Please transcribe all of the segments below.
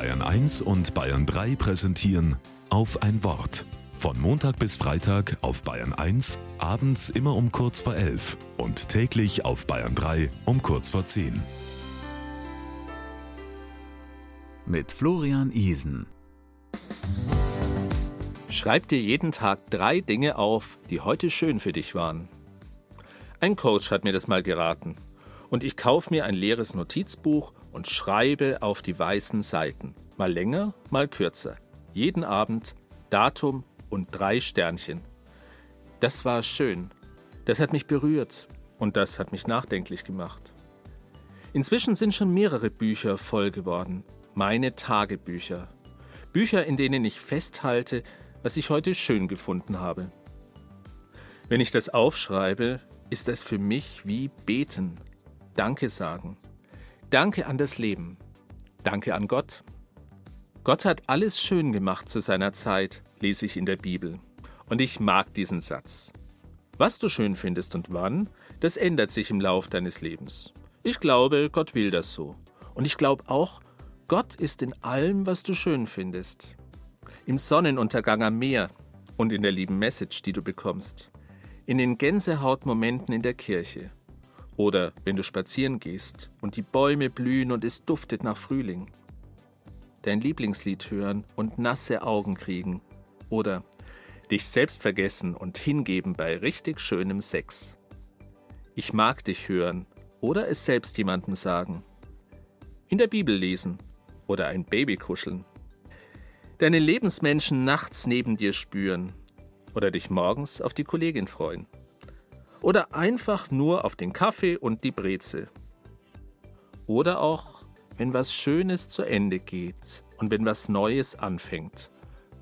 Bayern 1 und Bayern 3 präsentieren auf ein Wort. Von Montag bis Freitag auf Bayern 1, abends immer um kurz vor 11 und täglich auf Bayern 3 um kurz vor 10. Mit Florian Isen. Schreib dir jeden Tag drei Dinge auf, die heute schön für dich waren. Ein Coach hat mir das mal geraten. Und ich kaufe mir ein leeres Notizbuch und schreibe auf die weißen Seiten. Mal länger, mal kürzer. Jeden Abend Datum und drei Sternchen. Das war schön. Das hat mich berührt und das hat mich nachdenklich gemacht. Inzwischen sind schon mehrere Bücher voll geworden. Meine Tagebücher. Bücher, in denen ich festhalte, was ich heute schön gefunden habe. Wenn ich das aufschreibe, ist das für mich wie beten, Danke sagen. Danke an das Leben. Danke an Gott. Gott hat alles schön gemacht zu seiner Zeit, lese ich in der Bibel. Und ich mag diesen Satz. Was du schön findest und wann, das ändert sich im Lauf deines Lebens. Ich glaube, Gott will das so. Und ich glaube auch, Gott ist in allem, was du schön findest. Im Sonnenuntergang am Meer und in der lieben Message, die du bekommst. In den Gänsehautmomenten in der Kirche. Oder wenn du spazieren gehst und die Bäume blühen und es duftet nach Frühling. Dein Lieblingslied hören und nasse Augen kriegen. Oder dich selbst vergessen und hingeben bei richtig schönem Sex. Ich mag dich hören oder es selbst jemandem sagen. In der Bibel lesen oder ein Baby kuscheln. Deine Lebensmenschen nachts neben dir spüren oder dich morgens auf die Kollegin freuen. Oder einfach nur auf den Kaffee und die Brezel. Oder auch, wenn was Schönes zu Ende geht und wenn was Neues anfängt.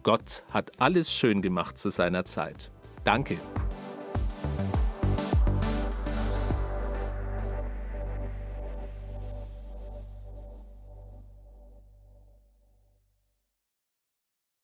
Gott hat alles schön gemacht zu seiner Zeit. Danke.